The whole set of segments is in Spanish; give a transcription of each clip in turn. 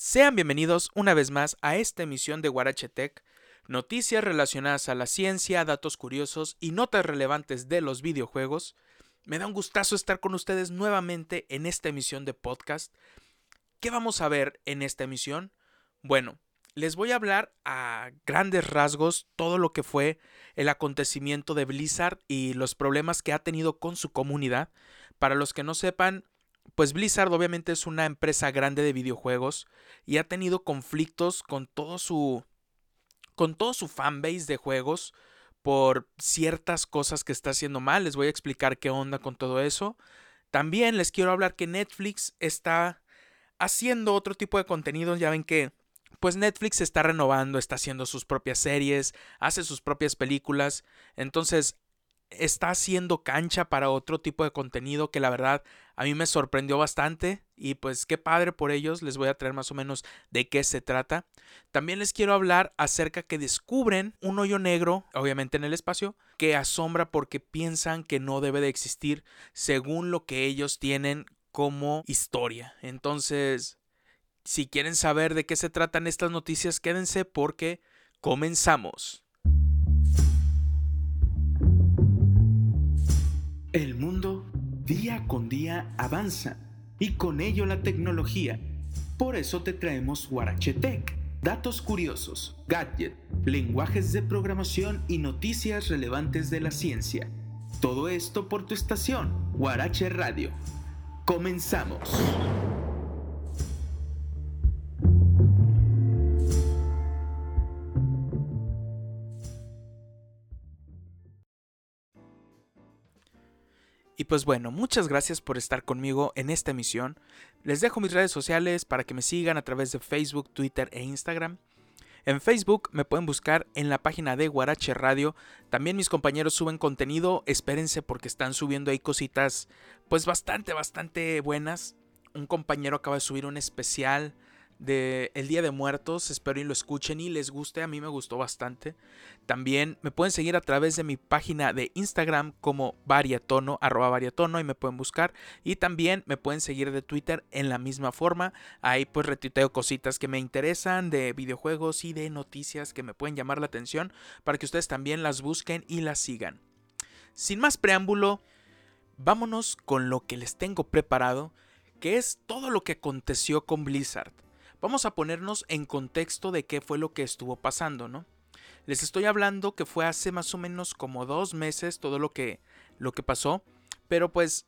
Sean bienvenidos una vez más a esta emisión de Guarache Tech, noticias relacionadas a la ciencia, datos curiosos y notas relevantes de los videojuegos. Me da un gustazo estar con ustedes nuevamente en esta emisión de podcast. ¿Qué vamos a ver en esta emisión? Bueno, les voy a hablar a grandes rasgos todo lo que fue el acontecimiento de Blizzard y los problemas que ha tenido con su comunidad. Para los que no sepan, pues Blizzard obviamente es una empresa grande de videojuegos y ha tenido conflictos con todo su con todo su fanbase de juegos por ciertas cosas que está haciendo mal. Les voy a explicar qué onda con todo eso. También les quiero hablar que Netflix está haciendo otro tipo de contenido. Ya ven que pues Netflix se está renovando, está haciendo sus propias series, hace sus propias películas. Entonces está haciendo cancha para otro tipo de contenido que la verdad a mí me sorprendió bastante y pues qué padre por ellos, les voy a traer más o menos de qué se trata. También les quiero hablar acerca que descubren un hoyo negro, obviamente en el espacio, que asombra porque piensan que no debe de existir según lo que ellos tienen como historia. Entonces, si quieren saber de qué se tratan estas noticias, quédense porque comenzamos. El mundo día con día avanza y con ello la tecnología. Por eso te traemos Tech, datos curiosos, gadgets, lenguajes de programación y noticias relevantes de la ciencia. Todo esto por tu estación, Guarache Radio. Comenzamos. Pues bueno, muchas gracias por estar conmigo en esta emisión. Les dejo mis redes sociales para que me sigan a través de Facebook, Twitter e Instagram. En Facebook me pueden buscar en la página de Guarache Radio. También mis compañeros suben contenido. Espérense porque están subiendo ahí cositas pues bastante, bastante buenas. Un compañero acaba de subir un especial de El Día de Muertos. Espero y lo escuchen y les guste. A mí me gustó bastante. También me pueden seguir a través de mi página de Instagram como variatono, arroba variatono y me pueden buscar. Y también me pueden seguir de Twitter en la misma forma. Ahí pues retuiteo cositas que me interesan de videojuegos y de noticias que me pueden llamar la atención para que ustedes también las busquen y las sigan. Sin más preámbulo, vámonos con lo que les tengo preparado, que es todo lo que aconteció con Blizzard. Vamos a ponernos en contexto de qué fue lo que estuvo pasando, ¿no? Les estoy hablando que fue hace más o menos como dos meses todo lo que, lo que pasó, pero pues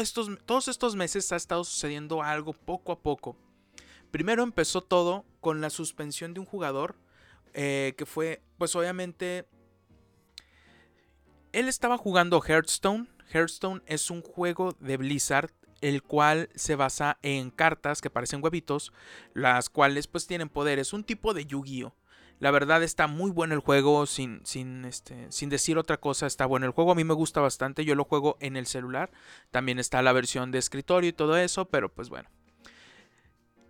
estos, todos estos meses ha estado sucediendo algo poco a poco. Primero empezó todo con la suspensión de un jugador eh, que fue, pues obviamente, él estaba jugando Hearthstone. Hearthstone es un juego de Blizzard el cual se basa en cartas que parecen huevitos, las cuales pues tienen poderes, un tipo de Yu-Gi-Oh! La verdad está muy bueno el juego, sin, sin, este, sin decir otra cosa, está bueno el juego, a mí me gusta bastante, yo lo juego en el celular, también está la versión de escritorio y todo eso, pero pues bueno.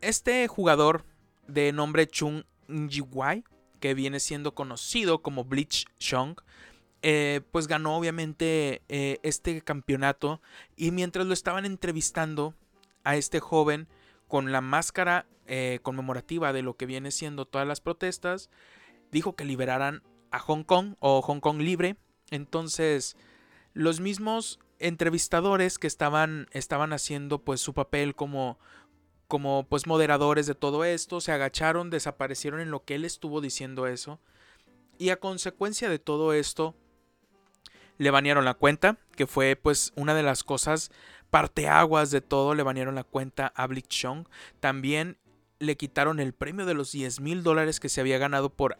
Este jugador de nombre Chung Jiwai, que viene siendo conocido como Bleach Shong, eh, pues ganó obviamente eh, este campeonato y mientras lo estaban entrevistando a este joven con la máscara eh, conmemorativa de lo que viene siendo todas las protestas, dijo que liberaran a Hong Kong o Hong Kong libre. Entonces, los mismos entrevistadores que estaban, estaban haciendo pues su papel como, como pues moderadores de todo esto, se agacharon, desaparecieron en lo que él estuvo diciendo eso. Y a consecuencia de todo esto, le banearon la cuenta, que fue pues una de las cosas parteaguas de todo, le banearon la cuenta a Chong. También le quitaron el premio de los 10 mil dólares que se había ganado por,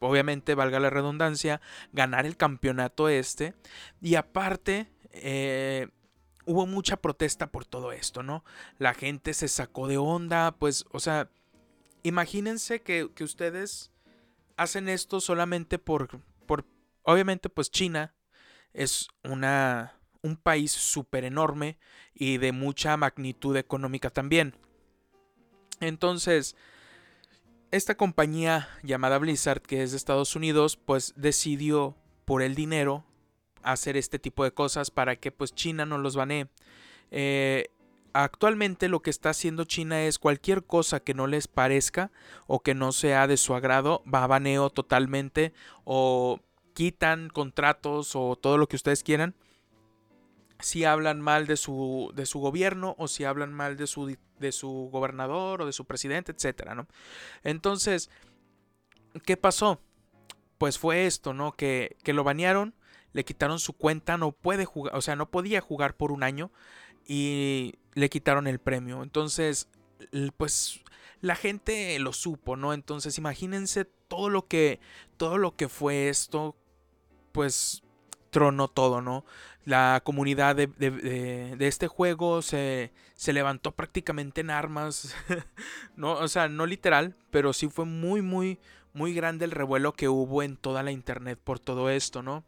obviamente, valga la redundancia, ganar el campeonato este. Y aparte, eh, hubo mucha protesta por todo esto, ¿no? La gente se sacó de onda, pues, o sea, imagínense que, que ustedes hacen esto solamente por, por, obviamente, pues China es una, un país súper enorme y de mucha magnitud económica también. Entonces, esta compañía llamada Blizzard, que es de Estados Unidos, pues decidió por el dinero hacer este tipo de cosas para que pues China no los banee. Eh, actualmente lo que está haciendo China es cualquier cosa que no les parezca o que no sea de su agrado, va a baneo totalmente o quitan contratos o todo lo que ustedes quieran. Si hablan mal de su, de su gobierno o si hablan mal de su, de su gobernador o de su presidente, etcétera, ¿no? Entonces, ¿qué pasó? Pues fue esto, ¿no? Que, que lo banearon, le quitaron su cuenta, no puede jugar, o sea, no podía jugar por un año y le quitaron el premio. Entonces, pues la gente lo supo, ¿no? Entonces, imagínense todo lo que todo lo que fue esto, pues tronó todo, ¿no? La comunidad de, de, este juego se, se, levantó prácticamente en armas, ¿no? O sea, no literal, pero sí fue muy, muy, muy grande el revuelo que hubo en toda la internet por todo esto, ¿no?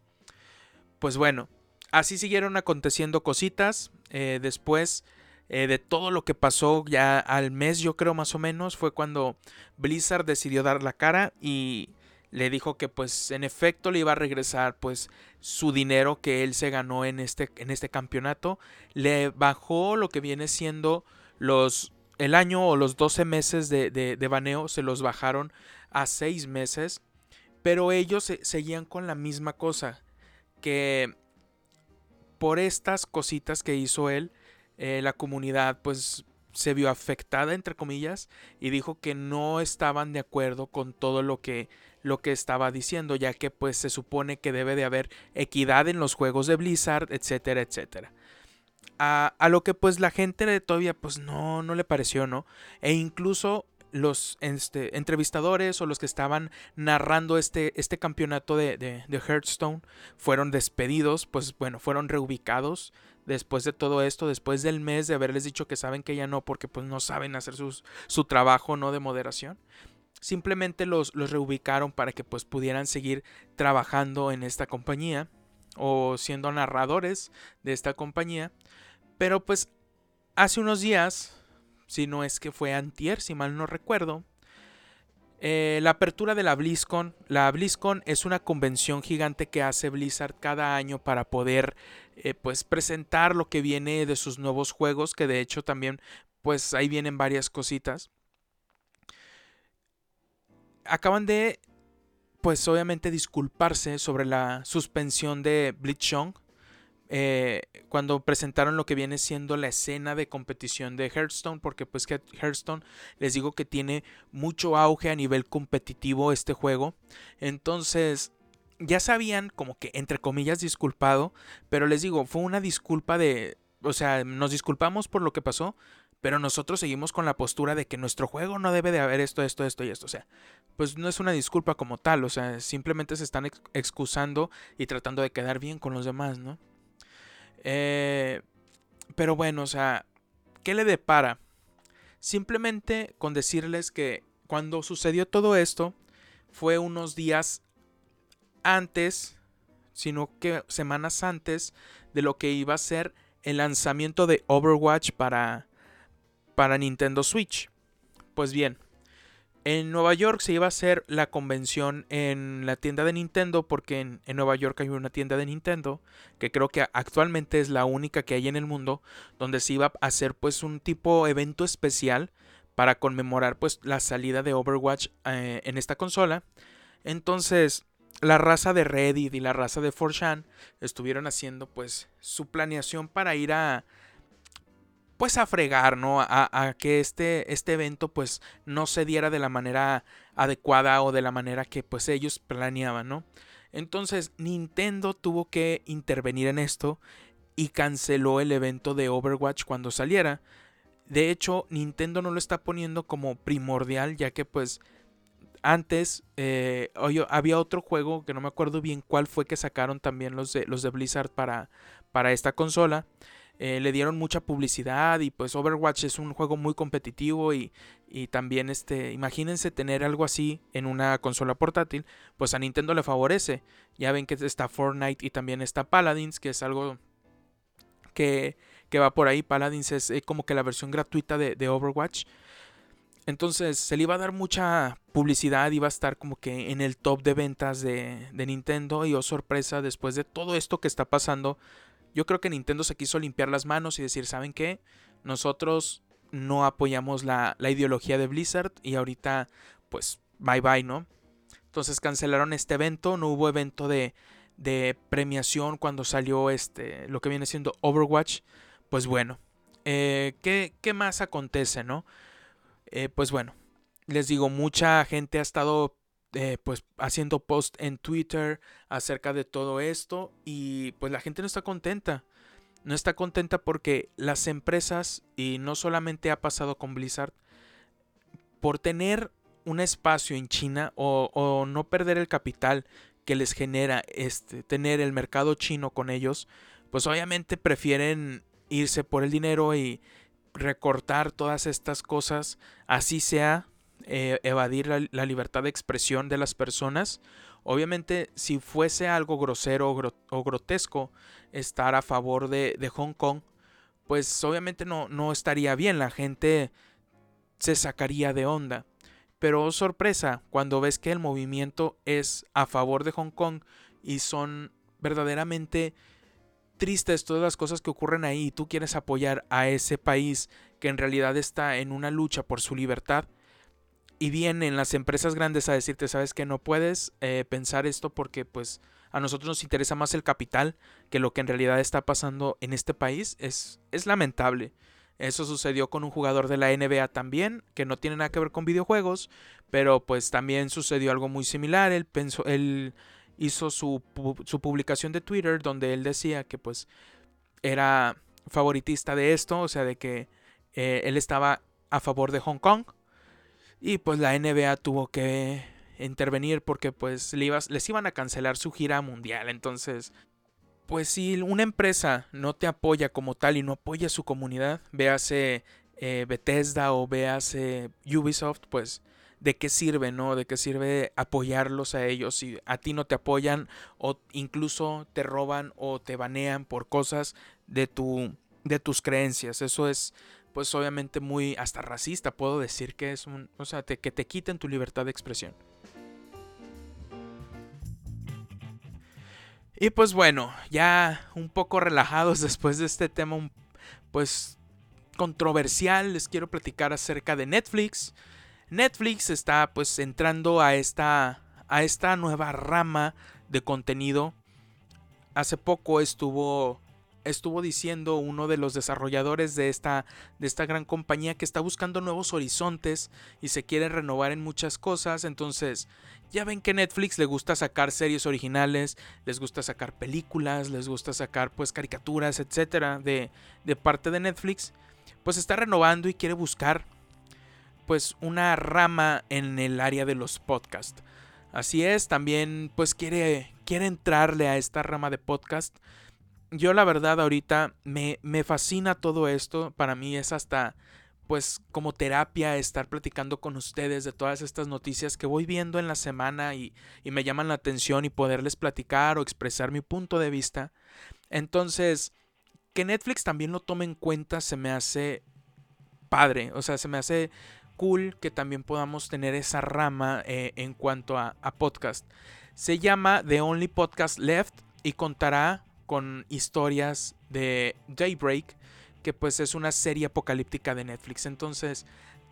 Pues bueno, así siguieron aconteciendo cositas. Eh, después eh, de todo lo que pasó ya al mes, yo creo más o menos, fue cuando Blizzard decidió dar la cara y le dijo que pues en efecto le iba a regresar pues su dinero que él se ganó en este, en este campeonato. Le bajó lo que viene siendo los el año o los 12 meses de, de, baneo, se los bajaron a 6 meses. Pero ellos seguían con la misma cosa. Que por estas cositas que hizo él, eh, la comunidad pues se vio afectada entre comillas y dijo que no estaban de acuerdo con todo lo que lo que estaba diciendo ya que pues se supone que debe de haber equidad en los juegos de Blizzard etcétera etcétera. A, a lo que pues la gente todavía pues no no le pareció no e incluso los este, entrevistadores o los que estaban narrando este, este campeonato de, de, de, Hearthstone fueron despedidos, pues bueno, fueron reubicados después de todo esto, después del mes de haberles dicho que saben que ya no, porque pues no saben hacer su trabajo no de moderación. Simplemente los, los reubicaron para que pues pudieran seguir trabajando en esta compañía o siendo narradores de esta compañía. Pero pues hace unos días si no es que fue antier, si mal no recuerdo. Eh, la apertura de la BlizzCon. La BlizzCon es una convención gigante que hace Blizzard cada año para poder eh, pues presentar lo que viene de sus nuevos juegos, que de hecho también pues ahí vienen varias cositas. Acaban de pues obviamente disculparse sobre la suspensión de Blitzchung eh, cuando presentaron lo que viene siendo la escena de competición de Hearthstone, porque pues que Hearthstone les digo que tiene mucho auge a nivel competitivo este juego. Entonces, ya sabían como que entre comillas disculpado, pero les digo, fue una disculpa de, o sea, nos disculpamos por lo que pasó, pero nosotros seguimos con la postura de que nuestro juego no debe de haber esto, esto, esto y esto. O sea, pues no es una disculpa como tal, o sea, simplemente se están excusando y tratando de quedar bien con los demás, ¿no? Eh, pero bueno, o sea, ¿qué le depara? Simplemente con decirles que cuando sucedió todo esto fue unos días antes, sino que semanas antes de lo que iba a ser el lanzamiento de Overwatch para, para Nintendo Switch. Pues bien, en Nueva York se iba a hacer la convención en la tienda de Nintendo porque en, Nueva York hay una tienda de Nintendo que creo que actualmente es la única que hay en el mundo donde se iba a hacer pues un tipo evento especial para conmemorar pues la salida de Overwatch eh, en esta consola. Entonces la raza de Reddit y la raza de 4 estuvieron haciendo pues su planeación para ir a pues a fregar, ¿no? A, que este, este evento pues no se diera de la manera adecuada o de la manera que pues ellos planeaban, ¿no? Entonces Nintendo tuvo que intervenir en esto y canceló el evento de Overwatch cuando saliera. De hecho, Nintendo no lo está poniendo como primordial ya que pues antes eh, había otro juego que no me acuerdo bien cuál fue que sacaron también los de, los de Blizzard para, para esta consola eh, le dieron mucha publicidad y pues Overwatch es un juego muy competitivo y, y, también este, imagínense tener algo así en una consola portátil, pues a Nintendo le favorece. Ya ven que está Fortnite y también está Paladins, que es algo que, que va por ahí. Paladins es eh, como que la versión gratuita de, Overwatch. Entonces se le iba a dar mucha publicidad, iba a estar como que en el top de ventas de, de Nintendo y oh sorpresa, después de todo esto que está pasando, yo creo que Nintendo se quiso limpiar las manos y decir, ¿saben qué? Nosotros no apoyamos la, ideología de Blizzard y ahorita pues bye bye, ¿no? Entonces cancelaron este evento, no hubo evento de, de premiación cuando salió este, lo que viene siendo Overwatch. Pues bueno, eh, ¿qué, ¿qué, más acontece, no? Eh, pues bueno, les digo, mucha gente ha estado eh, pues haciendo post en Twitter acerca de todo esto y pues la gente no está contenta. No está contenta porque las empresas, y no solamente ha pasado con Blizzard, por tener un espacio en China o, no perder el capital que les genera este, tener el mercado chino con ellos, pues obviamente prefieren irse por el dinero y recortar todas estas cosas, así sea eh, evadir la, libertad de expresión de las personas. Obviamente, si fuese algo grosero o, grotesco estar a favor de, Hong Kong, pues obviamente no, no estaría bien, la gente se sacaría de onda. Pero sorpresa, cuando ves que el movimiento es a favor de Hong Kong y son verdaderamente tristes todas las cosas que ocurren ahí y tú quieres apoyar a ese país que en realidad está en una lucha por su libertad, y vienen las empresas grandes a decirte, sabes que no puedes eh, pensar esto porque pues a nosotros nos interesa más el capital que lo que en realidad está pasando en este país, es, es lamentable. Eso sucedió con un jugador de la NBA también, que no tiene nada que ver con videojuegos, pero pues también sucedió algo muy similar. Él, pensó, él hizo su, su publicación de Twitter donde él decía que pues era favoritista de esto, o sea, de que eh, él estaba a favor de Hong Kong y pues la NBA tuvo que intervenir porque pues les iban a cancelar su gira mundial. Entonces, pues si una empresa no te apoya como tal y no apoya a su comunidad, véase eh, Bethesda o véase Ubisoft, pues de qué sirve, ¿no? De qué sirve apoyarlos a ellos si a ti no te apoyan o incluso te roban o te banean por cosas de tu de tus creencias. Eso es pues obviamente muy hasta racista, puedo decir que es un, o sea, que te quiten tu libertad de expresión. Y pues bueno, ya un poco relajados después de este tema pues controversial, les quiero platicar acerca de Netflix. Netflix está pues entrando a esta a esta nueva rama de contenido. Hace poco estuvo estuvo diciendo uno de los desarrolladores de esta, de esta gran compañía que está buscando nuevos horizontes y se quiere renovar en muchas cosas. Entonces, ya ven que Netflix le gusta sacar series originales, les gusta sacar películas, les gusta sacar pues caricaturas, etcétera, de, de parte de Netflix. Pues está renovando y quiere buscar pues una rama en el área de los podcasts. Así es, también pues quiere, quiere entrarle a esta rama de podcast yo la verdad ahorita me, me fascina todo esto. Para mí es hasta pues como terapia estar platicando con ustedes de todas estas noticias que voy viendo en la semana y, y, me llaman la atención y poderles platicar o expresar mi punto de vista. Entonces, que Netflix también lo tome en cuenta se me hace padre, o sea, se me hace cool que también podamos tener esa rama eh, en cuanto a, a podcast. Se llama The Only Podcast Left y contará con historias de Daybreak, que pues es una serie apocalíptica de Netflix. Entonces,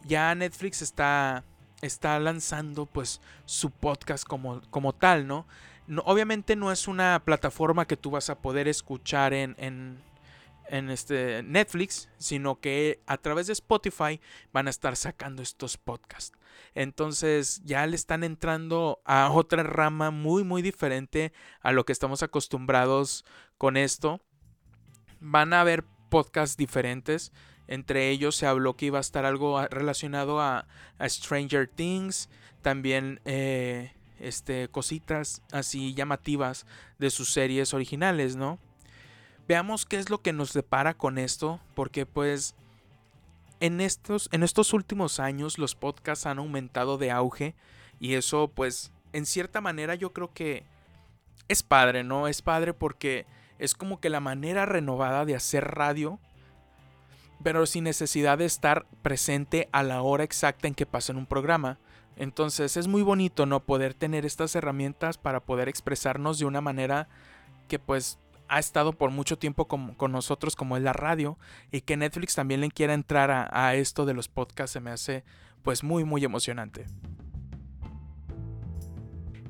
ya Netflix está, está lanzando pues su podcast como, como tal, ¿no? ¿no? Obviamente no es una plataforma que tú vas a poder escuchar en, en, en este Netflix, sino que a través de Spotify van a estar sacando estos podcasts. Entonces ya le están entrando a otra rama muy muy diferente a lo que estamos acostumbrados con esto. Van a haber podcasts diferentes. Entre ellos se habló que iba a estar algo relacionado a, Stranger Things. También eh, este, cositas así llamativas de sus series originales, ¿no? Veamos qué es lo que nos depara con esto. Porque pues en estos, en estos últimos años los podcasts han aumentado de auge y eso pues en cierta manera yo creo que es padre, ¿no? Es padre porque es como que la manera renovada de hacer radio, pero sin necesidad de estar presente a la hora exacta en que pasa en un programa. Entonces es muy bonito, ¿no? Poder tener estas herramientas para poder expresarnos de una manera que pues ha estado por mucho tiempo con, nosotros como es la radio y que Netflix también le quiera entrar a, esto de los podcasts se me hace pues muy muy emocionante.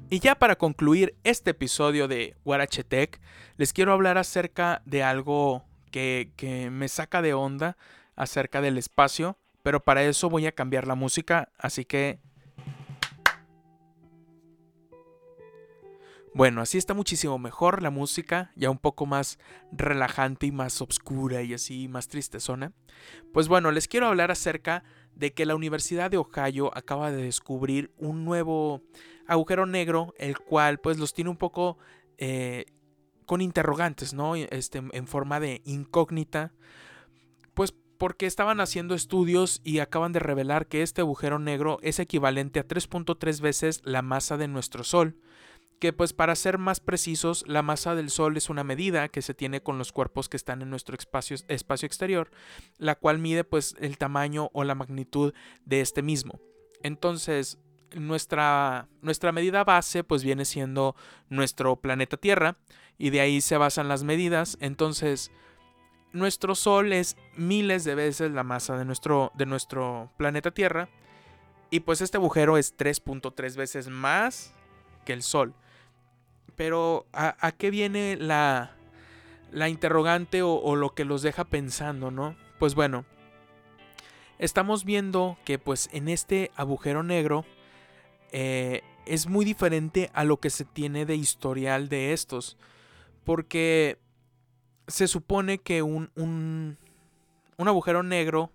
Y ya para concluir este episodio de Tech, les quiero hablar acerca de algo que, que me saca de onda acerca del espacio, pero para eso voy a cambiar la música, así que Bueno, así está muchísimo mejor la música, ya un poco más relajante y más oscura y así más tristezona. Pues bueno, les quiero hablar acerca de que la Universidad de Ohio acaba de descubrir un nuevo agujero negro, el cual pues los tiene un poco eh, con interrogantes, ¿no? Este, en forma de incógnita. Pues porque estaban haciendo estudios y acaban de revelar que este agujero negro es equivalente a 3.3 veces la masa de nuestro Sol que pues para ser más precisos, la masa del Sol es una medida que se tiene con los cuerpos que están en nuestro espacio, espacio exterior, la cual mide pues el tamaño o la magnitud de este mismo. Entonces, nuestra, nuestra medida base pues viene siendo nuestro planeta Tierra y de ahí se basan las medidas. Entonces, nuestro Sol es miles de veces la masa de nuestro, de nuestro planeta Tierra y pues este agujero es 3.3 veces más que el Sol. Pero ¿a, qué viene la, la interrogante o, lo que los deja pensando, no? Pues bueno, estamos viendo que pues en este agujero negro eh, es muy diferente a lo que se tiene de historial de estos. Porque se supone que un, un, un agujero negro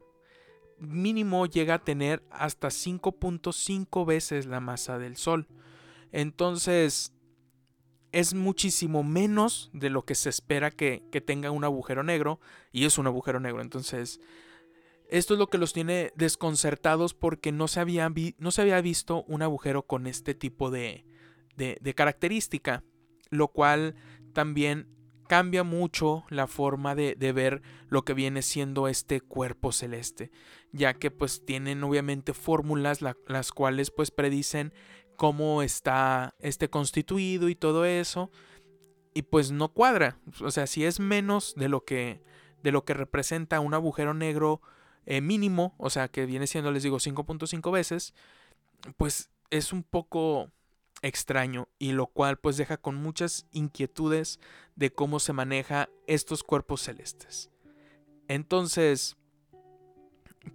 mínimo llega a tener hasta 5.5 veces la masa del Sol. Entonces, es muchísimo menos de lo que se espera que, tenga un agujero negro y es un agujero negro. Entonces, esto es lo que los tiene desconcertados porque no se había, no se había visto un agujero con este tipo de, de, característica, lo cual también cambia mucho la forma de, de, ver lo que viene siendo este cuerpo celeste, ya que pues tienen obviamente fórmulas las cuales pues predicen cómo está este constituido y todo eso. Y pues no cuadra. O sea, si es menos de lo que, de lo que representa un agujero negro eh, mínimo, o sea, que viene siendo, les digo, 5.5 veces, pues es un poco extraño y lo cual pues deja con muchas inquietudes de cómo se maneja estos cuerpos celestes. Entonces,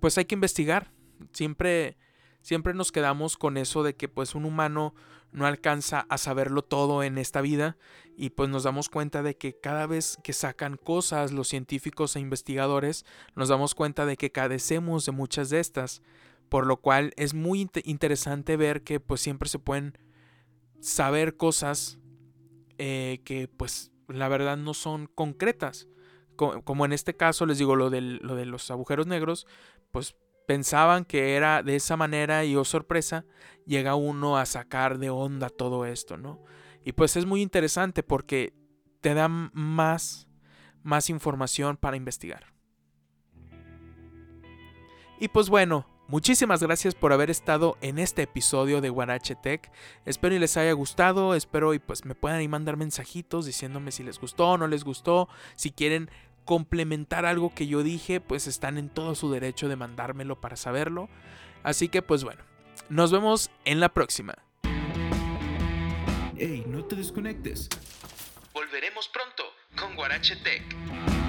pues hay que investigar. Siempre siempre nos quedamos con eso de que pues un humano no alcanza a saberlo todo en esta vida y pues nos damos cuenta de que cada vez que sacan cosas los científicos e investigadores nos damos cuenta de que cadecemos de muchas de estas por lo cual es muy interesante ver que pues siempre se pueden saber cosas eh, que pues la verdad no son concretas. Como en este caso les digo lo, lo de los agujeros negros pues pensaban que era de esa manera y oh sorpresa, llega uno a sacar de onda todo esto, ¿no? Y pues es muy interesante porque te dan más, más información para investigar. Y pues bueno, muchísimas gracias por haber estado en este episodio de Guarache Tech. Espero y les haya gustado, espero y pues me puedan mandar mensajitos diciéndome si les gustó o no les gustó, si quieren complementar algo que yo dije, pues están en todo su derecho de mandármelo para saberlo. Así que pues bueno, nos vemos en la próxima. Hey, no te desconectes. Volveremos pronto con Guarache Tech.